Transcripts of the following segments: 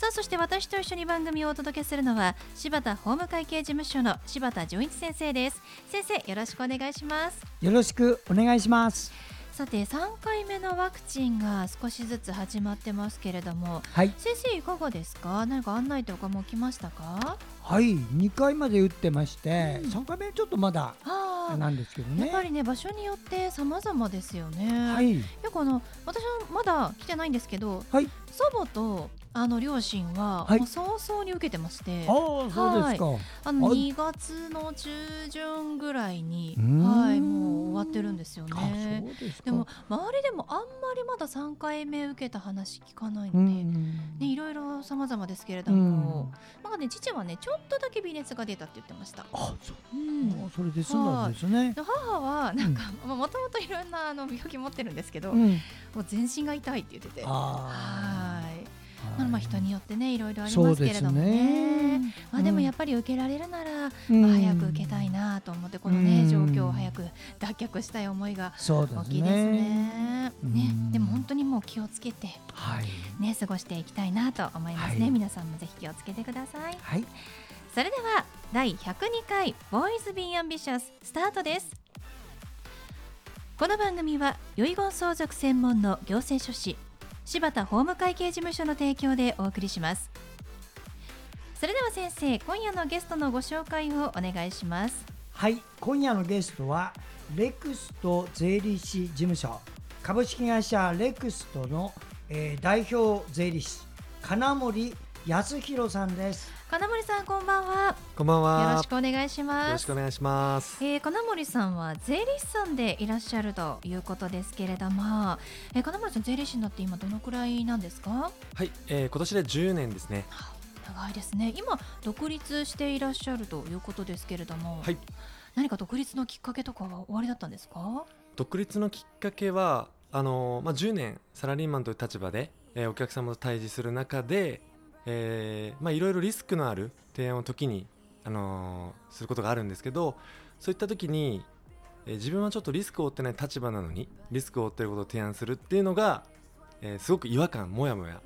さあそして私と一緒に番組をお届けするのは柴田法務会計事務所の柴田純一先生です。先生よろしくお願いします。よろしくお願いします。さて3回目のワクチンが少しずつ始まってますけれども、はい。先生いかがですか？何か案内とかも来ましたか？はい2回まで打ってまして、うん。3回目ちょっとまだはあなんですけどね。やっぱりね場所によって様々ですよね。はい。よくあの私はまだ来てないんですけど、はい。祖母とあの両親は、はい。もう早々に受けてまして、ああそうですか、あのはい。2月の中旬ぐらいにはいもう終わってるんですよあね。ででも周りでもあんまりまだ3回目受けた話聞かないのうで。ん。ね、いろいろ様々ですけれどうもん、まあね、父はね、ちょっとだけ微熱が出たって言ってました。あそう。うん、それで済んですね。で母はなんかもともといろんなあの病気持ってるんですけど、うん。もう全身が痛いって言ってて。あはい。あまあまあ人によってねいろいろありますけですれどもね。ね。まあでもやっぱり受けられるなら、うん。まあ早く受けたいなと思ってこのね、うん。状況を早く脱却したい思いがそうですね。大きいですね。うん。ねでも本当にもう気をつけてはい。ね過ごしていきたいなと思いますね。はい。皆さんもぜひ気をつけてください。はい。それでは第102回ボーイズビーアンビシャススタートです。この番組は遺言相続専門の行政書士柴田法務会計事務所の提供でお送りします。それでは先生今夜のゲストのご紹介をお願いします。はい今夜のゲストはレクスト税理士事務所。株式会社レクストの、えー代表税理士金森康弘さんです。金森さんこんばんはこんばんは。よろしくお願いしよますろしくお願いします。えー、金森さんは税理士さんでいらっしゃるということですけれども、えー、金森さん税理士になって今どのくらいなんですか？はい、えー、今年で10年ですね。長いですね今独立していらっしゃるということですけれども、はい、何か独立のきっかけとかは終わりだったんですか？独立のきっかけは、あのーまあ、10年サラリーマンという立場で、えーお客様と対峙する中で、えーまあ、いろいろリスクのある提案を時に、あのーすることがあるんですけど、そういった時に、えー自分はちょっとリスクを負ってない立場なのに、リスクを負っていることを提案するっていうのが、えーすごく違和感、もやもや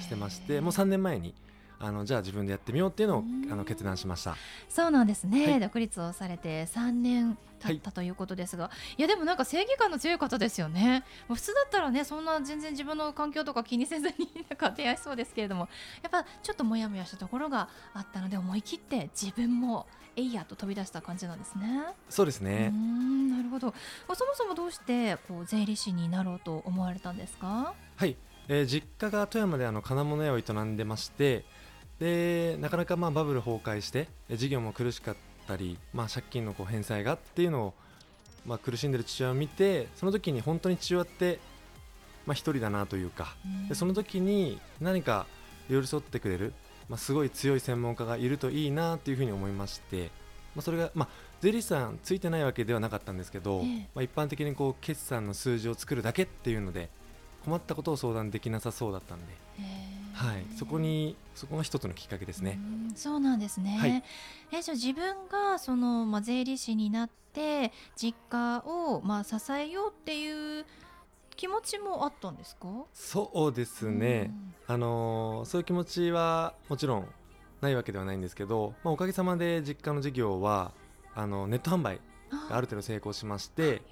してまして、もう3年前に、あのじゃあ自分でやってみようっていうのをうん。あの決断しました。そうなんですね、はい。独立をされて3年経ったということですが、い、やでもなんか正義感の強い方ですよね。もう普通だったらねそんな全然自分の環境とか気にせずになんか提案しそうですけれども。やっぱちょっとモヤモヤしたところがあったので思い切って自分もえいやと飛び出した感じなんですね。そうですね。んなるほど。そもそもどうしてこう税理士になろうと思われたんですか？はい、えー実家が富山であの金物屋を営んでましてでなかなかまあバブル崩壊してえー事業も苦しかったり、まあ、借金のこう返済がっていうのを、まあ、苦しんでる父親を見てその時に本当に父親って、まあ、一人だなというかでその時に何か寄り添ってくれる、まあ、すごい強い専門家がいるといいなというふうに思いまして、まあ、それが、まあ、税理士さんついてないわけではなかったんですけど、ええ。まあ、一般的にこう決算の数字を作るだけっていうので困ったことを相談できなさそうだったんで、はい、そこにそこが一つのきっかけですね。うんそうなんですね。はいえじゃあ自分がそのまあ税理士になって実家をまあ支えようっていう気持ちもあったんですか？そうですね、あのーそういう気持ちはもちろんないわけではないんですけど、まあ、おかげさまで実家の事業はあのネット販売うん。がある程度成功しまして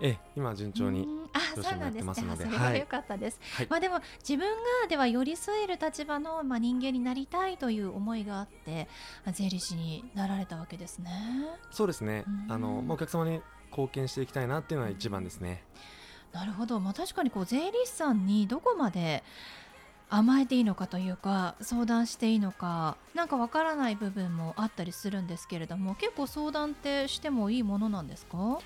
え今順調にうんあそうなんですね。乗ってます。のであそれ良かったです。はい。まあでも自分がでは寄り添える立場のまあ人間になりたいという思いがあってあ税理士になられたわけですね。そうですね。うん。あの、まあ、お客様に貢献していきたいなっていうのは一番ですね。なるほど、まあ、確かにこう税理士さんにどこまで甘えていいのかというか相談していいのかなんかわからない部分もあったりするんですけれども結構相談ってしてもいいものなんですか？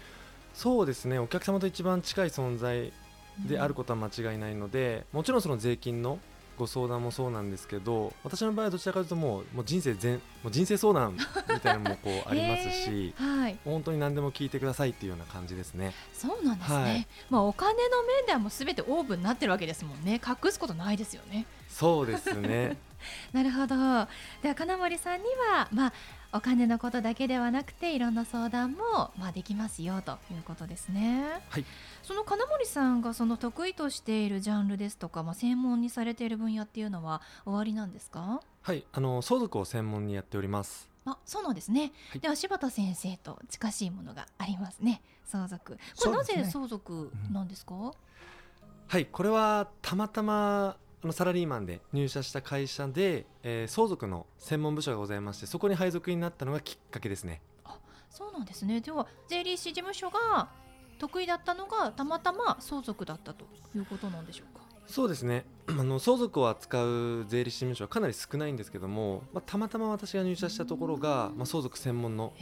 そうですね。お客様と一番近い存在であることは間違いないので、もちろんその税金のご相談もそうなんですけど私の場合はどちらかというともうもう人生全もう人生相談みたいなのもこうありますし、はい。本当に何でも聞いてくださいっていうような感じですね。そうなんですね、はい。まあお金の面ではもうすべてオープンになってるわけですもんね。隠すことないですよね。そうですね。なるほど。では金森さんにはまあお金のことだけではなくていろんな相談もまあできますよということですね。はい。その金森さんがその得意としているジャンルですとか、まあ、専門にされている分野っていうのは終わりなんですか？はい。あの相続を専門にやっております。あそうなんですね、はい。では柴田先生と近しいものがありますね。相続。これなぜ相続なんですか、はい。これはたまたまあのサラリーマンで入社した会社で、えー相続の専門部署がございましてそこに配属になったのがきっかけですね。あそうなんですねでは税理士事務所が得意だったのがたまたま相続だったということなんでしょうか？そうですね。あの相続を扱う税理士事務所はかなり少ないんですけども、まあ、たまたま私が入社したところが、まあ、相続専門の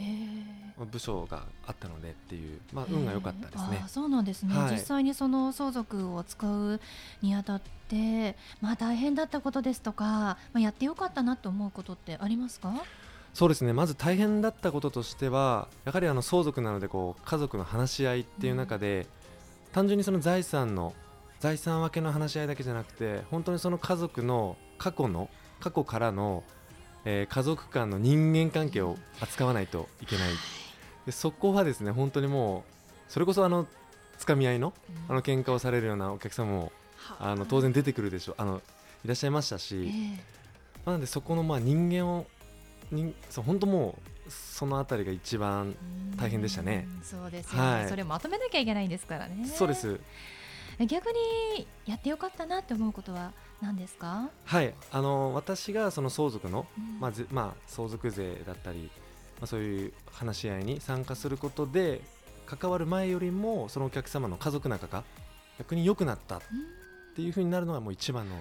部署があったのでっていう、まあ、運が良かったですね。そうなんですね、はい。実際にその相続を使うにあたってまあ大変だったことですとか、まあ、やってよかったなと思うことってありますか？そうですね。まず大変だったこととしてはやはりあの相続なのでこう家族の話し合いっていう中で、単純にその財産の財産分けの話し合いだけじゃなくて本当にその家族の過去の過去からの、えー家族間の人間関係を扱わないといけない。でそこはですね本当にもうそれこそあのつかみ合いのあの喧嘩をされるようなお客様もあの当然出てくるでしょう。あのいらっしゃいましたし、ええ。まあなのでそこのまあ人間を人そう本当もうそのあたりが一番大変でしたね。うんそうですよね、はい。それまとめなきゃいけないんですからね。そうです。え逆にやってよかったなって思うことは何ですか、はいあの私がその相続の、うん。まあぜまあ、相続税だったり、まあ、そういう話し合いに参加することで関わる前よりもそのお客様の家族仲が逆に良くなったっうんていうふうになるのがもう一番の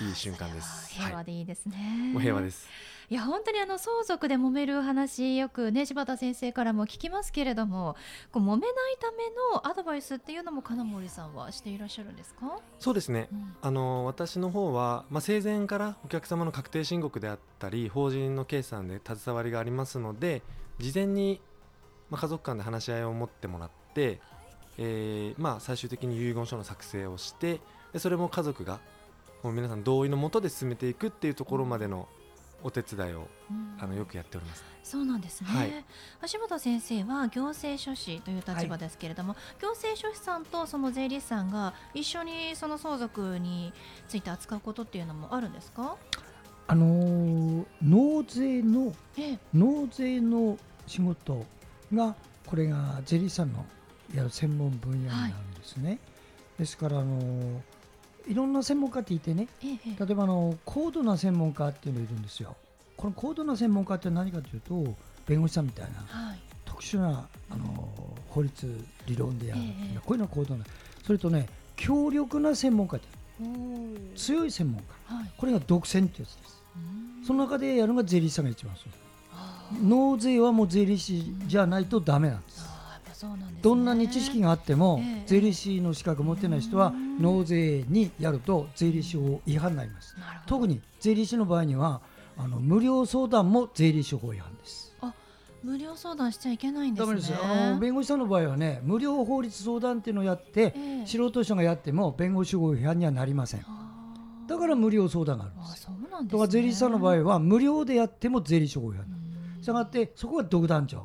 いい瞬間です。平和でいいですね、もう平和です。いや本当にあの相続で揉める話よくね柴田先生からも聞きますけれどもこう揉めないためのアドバイスっていうのも金森さんはしていらっしゃるんですか、そうですね。うん。あの私の方は、まあ、生前からお客様の確定申告であったり法人の決算で携わりがありますので事前に、まあ、家族間で話し合いを持ってもらって、えーまあ、最終的に遺言書の作成をしてでそれも家族がもう皆さん同意のもとで進めていくっていうところまでのお手伝いをうん。あのよくやっております。そうなんですね、はい。橋本先生は行政書士という立場ですけれども、行政書士さんとその税理士さんが一緒にその相続について扱うことっていうのもあるんですか？あのー納税のええ。納税の仕事がこれが税理士さんのやる専門分野になるんですね。ですからあのーいろんな専門家っていてね例えばあの高度な専門家っていうのがいるんですよ。この高度な専門家って何かというと弁護士さんみたいなはい。特殊なあの法律理論でやる、ええこういうのは高度なそれとね強力な専門家っておー。強い専門家。はい。これが独占ってやつです。うん。その中でやるのが税理士さんが一番そう。納税はもう税理士じゃないとダメなんですどんなに知識があっても、ええ。税理士の資格を持ってない人はうん。納税にやると税理士法違反になります。特に税理士の場合にはあの無料相談も税理士法違反です。無料相談しちゃいけないんですね。ですよ。あの弁護士さんの場合はね無料法律相談っていうのをやって、ええ。素人者がやっても弁護士法違反にはなりません。あー。だから無料相談があるんあですそうなんですね。だから税理士さんの場合は無料でやっても税理士法違反うん。したがってそこが独壇場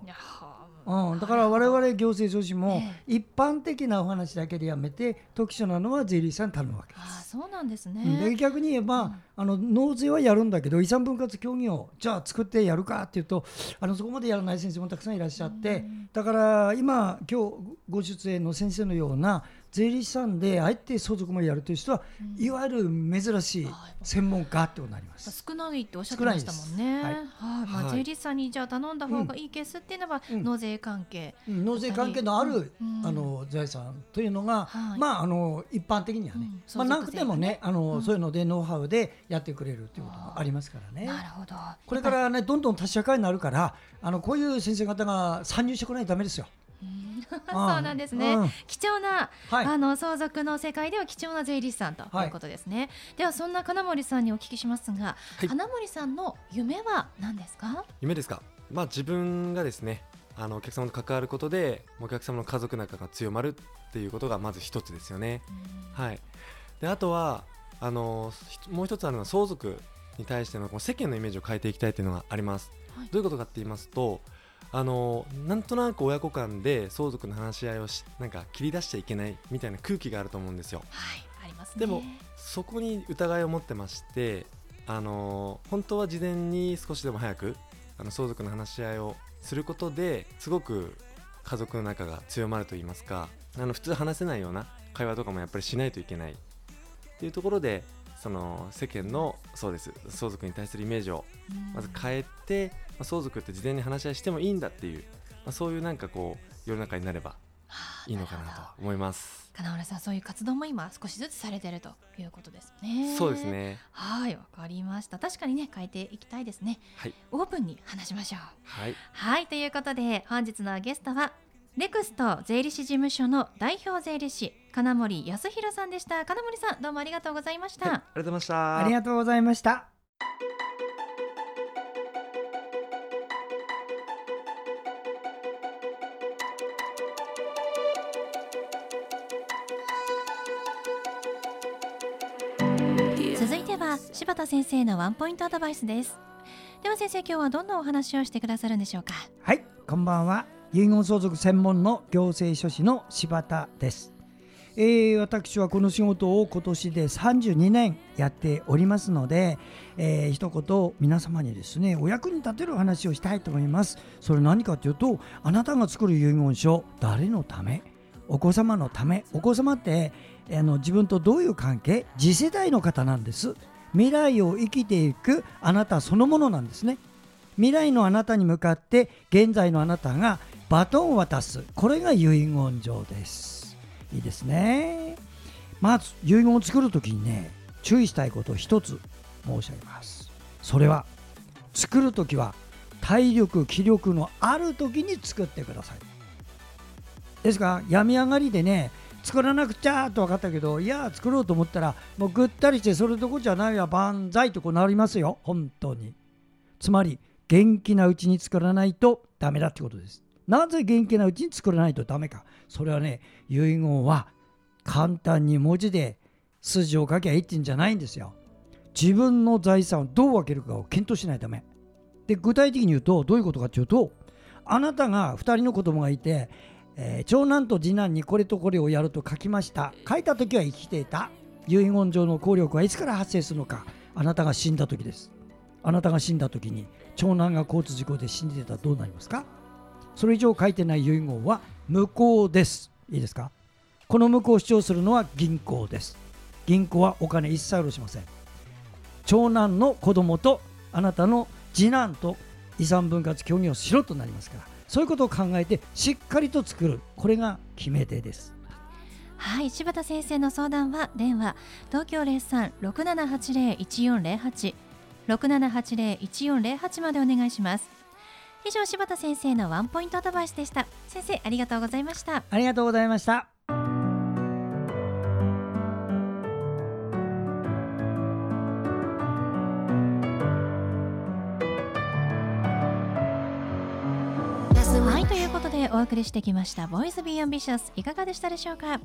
うん、だから我々行政書士もえ一般的なお話だけでやめて特殊なのは税理士さんに頼むわけです。そうなんですね、うんで逆に言えば、うん。あの納税はやるんだけど遺産分割協議をじゃあ作ってやるかっていうとあのそこまでやらない先生もたくさんいらっしゃって、うん。だから今今日ご出演の先生のような税理士さんであえて相続までやるという人は、うん。いわゆる珍しい専門家ってことになります。少ないっておっしゃってましたもんね。少ないはい、まあ、はい。税理士さんにじゃあ頼んだ方がいいケースっていうのは、うん。納税関係。うん。納税関係のある、うん。あの財産というのが、はい。まああの一般的にはね、うん。まあ、なくてもねあの、うん。そういうのでノウハウでやってくれるということがありますからね。なるほど。これからねどんどん多社会になるからあのこういう先生方が参入してこないとダメですよ。そうなんですね、うん。貴重な、はい。あの相続の世界では貴重な税理士さんということですね、ではそんな金森さんにお聞きしますが、はい。金森さんの夢は何ですか？夢ですか？まあ自分がですねあのお客様と関わることでお客様の家族仲が強まるっていうことがまず一つですよね。はい。であとはあのひもう一つあるのは相続に対してのこの世間のイメージを変えていきたいっていうのがあります、はい。どういうことかって言いますとあのなんとなく親子間で相続の話し合いをしなんか切り出しちゃいけないみたいな空気があると思うんですよ。はいありますね。でもそこに疑いを持ってましてあの本当は事前に少しでも早くあの相続の話し合いをすることですごく家族の仲が強まるといいますかあの普通話せないような会話とかもやっぱりしないといけないっていうところでその世間のそうです。相続に対するイメージをうんまず変えて、まあ相続って事前に話し合いしてもいいんだっていう、まあ、そういうなんかこう世の中になればはあいいのかなと思います。金森さんそういう活動も今少しずつされてるということですね。そうですね。はいわかりました。確かにね変えていきたいですね。はい。オープンに話しましょう。はい。はいということで本日のゲストはレクスト税理士事務所の代表税理士金森康弘さんでした金森さんどうもありがとうございました、はいありがとうございました。ありがとうございました。続いては柴田先生のワンポイントアドバイスですでは先生今日はどんなお話をしてくださるんでしょうかはい、こんばんは。遺言相続専門の行政書士の柴田です。えー私はこの仕事を今年で32年やっておりますので、えー一言皆様にですねお役に立てる話をしたいと思います。それ何かというとあなたが作る遺言書誰のため？お子様のため？お子様ってあの自分とどういう関係？次世代の方なんです。未来を生きていくあなたそのものなんですね。未来のあなたに向かって現在のあなたがバトンを渡す。これが遺言状です。いいですね。まず遺言を作るときにね注意したいことを一つ申し上げます。それは作るときは体力気力のある時に作ってください。ですが病み上がりでね作らなくちゃと分かったけどいや作ろうと思ったらもうぐったりしてそれどこじゃないわ万歳とこうなりますよ。本当に。つまり元気なうちに作らないとダメだってことです。なぜ元気なうちに作らないとダメか。それはね遺言は簡単に文字で筋を書きゃいいってんじゃないんですよ。自分の財産をどう分けるかを検討しないとダメ。で具体的に言うとどういうことかというとあなたが2人の子供がいて、えー長男と次男にこれとこれをやると書きました。書いた時は生きていた。遺言上の効力はいつから発生するのか。あなたが死んだ時です。あなたが死んだ時に長男が交通事故で死んでたらどうなりますか？それ以上書いてない遺言は無効です。いいですか？この無効を主張するのは銀行です。銀行はお金一切下ろしません。長男の子供とあなたの次男と遺産分割協議をしろとなりますから。そういうことを考えてしっかりと作る。これが決め手です。はい柴田先生の相談は電話。東京0367801408 6780-1408までお願いします。以上柴田先生のワンポイントアドバイスでした。先生ありがとうございました。ありがとうございました。はいということでお送りしてきました「ボーイズ・ビー・アンビシャス」いかがでしたでしょうか？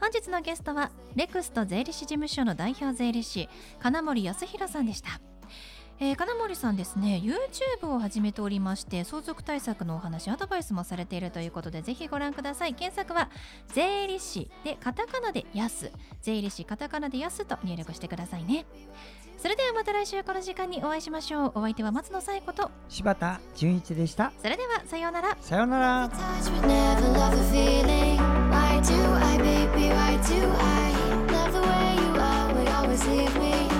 本日のゲストはレクスト税理士事務所の代表税理士金森康弘さんでしたえー金森さんですね YouTube を始めておりまして相続対策のお話アドバイスもされているということでぜひご覧ください検索は税理士でカタカナでやす税理士カタカナでやすと入力してくださいねそれではまた来週この時間にお会いしましょうお相手は松野紗友子と柴田純一でしたそれではさようならさようなら. Why do I, baby? Why do I? Love the way you are? Will always leave me.